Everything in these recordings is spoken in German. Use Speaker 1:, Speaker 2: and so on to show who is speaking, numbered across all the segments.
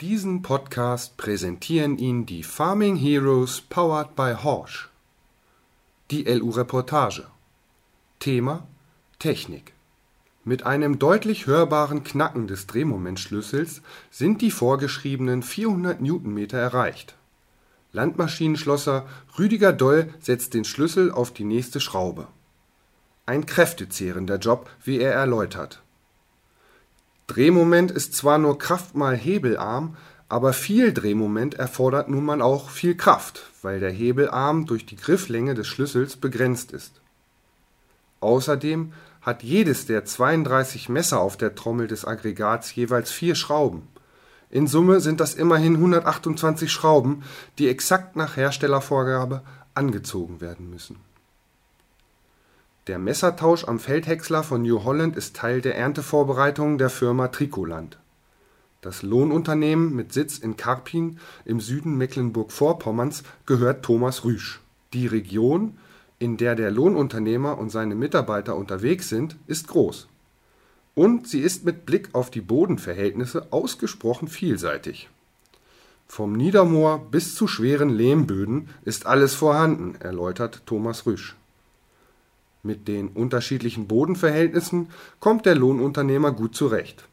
Speaker 1: Diesen Podcast präsentieren Ihnen die Farming Heroes powered by Horsch. Die LU-Reportage. Thema Technik. Mit einem deutlich hörbaren Knacken des Drehmomentschlüssels sind die vorgeschriebenen 400 Newtonmeter erreicht. Landmaschinenschlosser Rüdiger Doll setzt den Schlüssel auf die nächste Schraube. Ein kräftezehrender Job, wie er erläutert. Drehmoment ist zwar nur Kraft mal Hebelarm, aber viel Drehmoment erfordert nun mal auch viel Kraft, weil der Hebelarm durch die Grifflänge des Schlüssels begrenzt ist. Außerdem hat jedes der 32 Messer auf der Trommel des Aggregats jeweils vier Schrauben. In Summe sind das immerhin 128 Schrauben, die exakt nach Herstellervorgabe angezogen werden müssen der Messertausch am Feldhäcksler von New Holland ist Teil der Erntevorbereitungen der Firma Tricoland. Das Lohnunternehmen mit Sitz in Karpin im Süden Mecklenburg-Vorpommerns gehört Thomas Rüsch. Die Region, in der der Lohnunternehmer und seine Mitarbeiter unterwegs sind, ist groß. Und sie ist mit Blick auf die Bodenverhältnisse ausgesprochen vielseitig. Vom Niedermoor bis zu schweren Lehmböden ist alles vorhanden, erläutert Thomas Rüsch mit den unterschiedlichen Bodenverhältnissen kommt der Lohnunternehmer gut zurecht.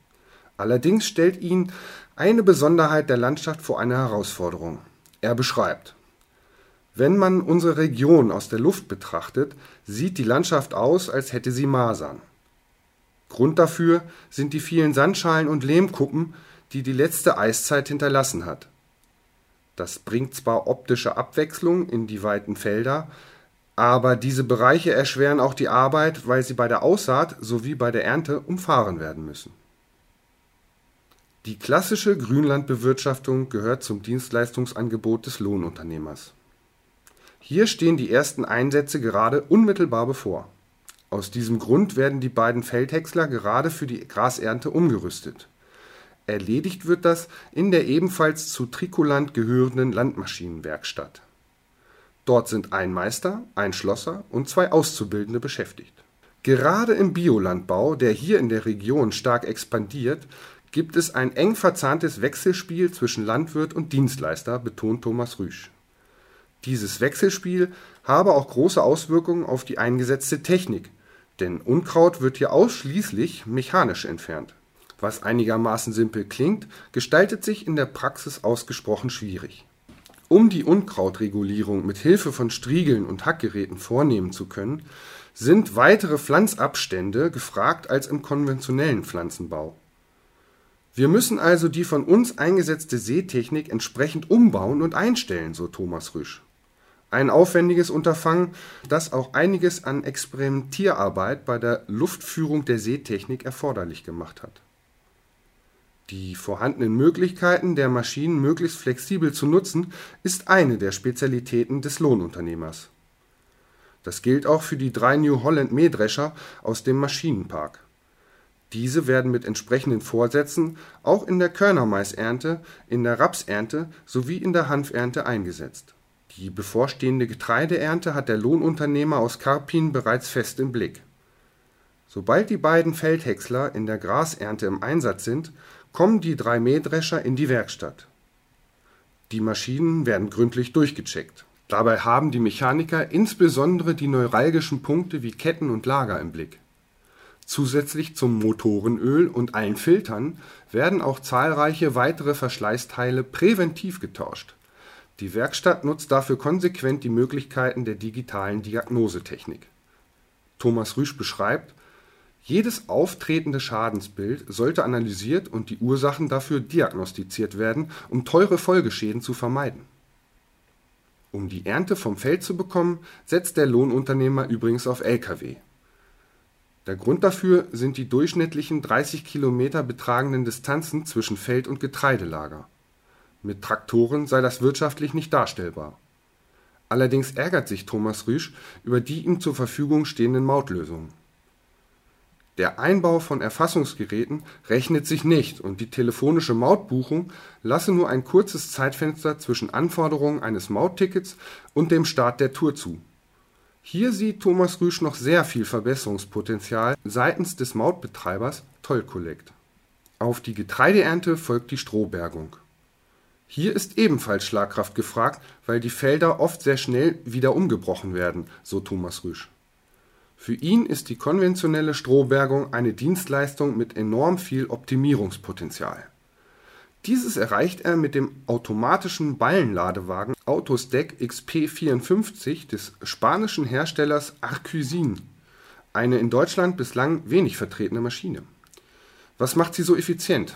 Speaker 1: Allerdings stellt ihn eine Besonderheit der Landschaft vor eine Herausforderung. Er beschreibt Wenn man unsere Region aus der Luft betrachtet, sieht die Landschaft aus, als hätte sie Masern. Grund dafür sind die vielen Sandschalen und Lehmkuppen, die die letzte Eiszeit hinterlassen hat. Das bringt zwar optische Abwechslung in die weiten Felder, aber diese Bereiche erschweren auch die Arbeit, weil sie bei der Aussaat sowie bei der Ernte umfahren werden müssen. Die klassische Grünlandbewirtschaftung gehört zum Dienstleistungsangebot des Lohnunternehmers. Hier stehen die ersten Einsätze gerade unmittelbar bevor. Aus diesem Grund werden die beiden Feldhäcksler gerade für die Grasernte umgerüstet. Erledigt wird das in der ebenfalls zu Trikoland gehörenden Landmaschinenwerkstatt Dort sind ein Meister, ein Schlosser und zwei Auszubildende beschäftigt. Gerade im Biolandbau, der hier in der Region stark expandiert, gibt es ein eng verzahntes Wechselspiel zwischen Landwirt und Dienstleister, betont Thomas Rüsch. Dieses Wechselspiel habe auch große Auswirkungen auf die eingesetzte Technik, denn Unkraut wird hier ausschließlich mechanisch entfernt. Was einigermaßen simpel klingt, gestaltet sich in der Praxis ausgesprochen schwierig um die Unkrautregulierung mit Hilfe von Striegeln und Hackgeräten vornehmen zu können, sind weitere Pflanzabstände gefragt als im konventionellen Pflanzenbau. Wir müssen also die von uns eingesetzte Seetechnik entsprechend umbauen und einstellen, so Thomas Rüsch. Ein aufwendiges Unterfangen, das auch einiges an Experimentierarbeit bei der Luftführung der Seetechnik erforderlich gemacht hat die vorhandenen Möglichkeiten der Maschinen möglichst flexibel zu nutzen, ist eine der Spezialitäten des Lohnunternehmers. Das gilt auch für die drei New Holland Mähdrescher aus dem Maschinenpark. Diese werden mit entsprechenden Vorsätzen auch in der Körnermaisernte, in der Rapsernte sowie in der Hanfernte eingesetzt. Die bevorstehende Getreideernte hat der Lohnunternehmer aus Karpin bereits fest im Blick. Sobald die beiden Feldhäcksler in der Grasernte im Einsatz sind, kommen die drei Mähdrescher in die Werkstatt. Die Maschinen werden gründlich durchgecheckt. Dabei haben die Mechaniker insbesondere die neuralgischen Punkte wie Ketten und Lager im Blick. Zusätzlich zum Motorenöl und allen Filtern werden auch zahlreiche weitere Verschleißteile präventiv getauscht. Die Werkstatt nutzt dafür konsequent die Möglichkeiten der digitalen Diagnosetechnik. Thomas Rüsch beschreibt jedes auftretende Schadensbild sollte analysiert und die Ursachen dafür diagnostiziert werden, um teure Folgeschäden zu vermeiden. Um die Ernte vom Feld zu bekommen, setzt der Lohnunternehmer übrigens auf Lkw. Der Grund dafür sind die durchschnittlichen 30 Kilometer betragenden Distanzen zwischen Feld und Getreidelager. Mit Traktoren sei das wirtschaftlich nicht darstellbar. Allerdings ärgert sich Thomas Rüsch über die ihm zur Verfügung stehenden Mautlösungen der Einbau von Erfassungsgeräten rechnet sich nicht und die telefonische Mautbuchung lasse nur ein kurzes Zeitfenster zwischen Anforderung eines Mauttickets und dem Start der Tour zu. Hier sieht Thomas Rüsch noch sehr viel Verbesserungspotenzial seitens des Mautbetreibers Toll Collect. Auf die Getreideernte folgt die Strohbergung. Hier ist ebenfalls Schlagkraft gefragt, weil die Felder oft sehr schnell wieder umgebrochen werden, so Thomas Rüsch. Für ihn ist die konventionelle Strohbergung eine Dienstleistung mit enorm viel Optimierungspotenzial. Dieses erreicht er mit dem automatischen Ballenladewagen Autosdeck XP54 des spanischen Herstellers Arcusin, eine in Deutschland bislang wenig vertretene Maschine. Was macht sie so effizient?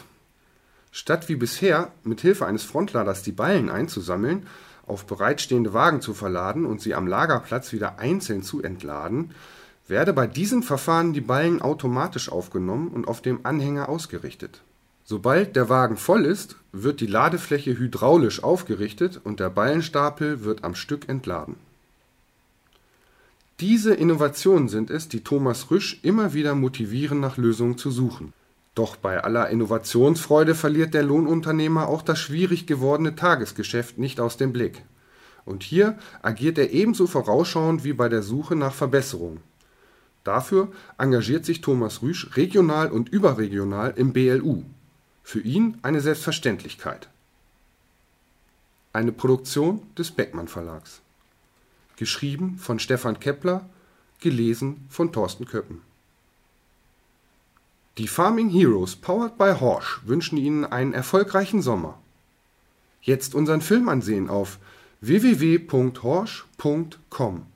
Speaker 1: Statt wie bisher mit Hilfe eines Frontladers die Ballen einzusammeln, auf bereitstehende Wagen zu verladen und sie am Lagerplatz wieder einzeln zu entladen, werde bei diesem Verfahren die Ballen automatisch aufgenommen und auf dem Anhänger ausgerichtet. Sobald der Wagen voll ist, wird die Ladefläche hydraulisch aufgerichtet und der Ballenstapel wird am Stück entladen. Diese Innovationen sind es, die Thomas Rüsch immer wieder motivieren, nach Lösungen zu suchen. Doch bei aller Innovationsfreude verliert der Lohnunternehmer auch das schwierig gewordene Tagesgeschäft nicht aus dem Blick. Und hier agiert er ebenso vorausschauend wie bei der Suche nach Verbesserungen. Dafür engagiert sich Thomas Rüsch regional und überregional im BLU, für ihn eine Selbstverständlichkeit. Eine Produktion des Beckmann Verlags. Geschrieben von Stefan Kepler, gelesen von Thorsten Köppen. Die Farming Heroes powered by Horsch wünschen Ihnen einen erfolgreichen Sommer. Jetzt unseren Film ansehen auf www.horsch.com.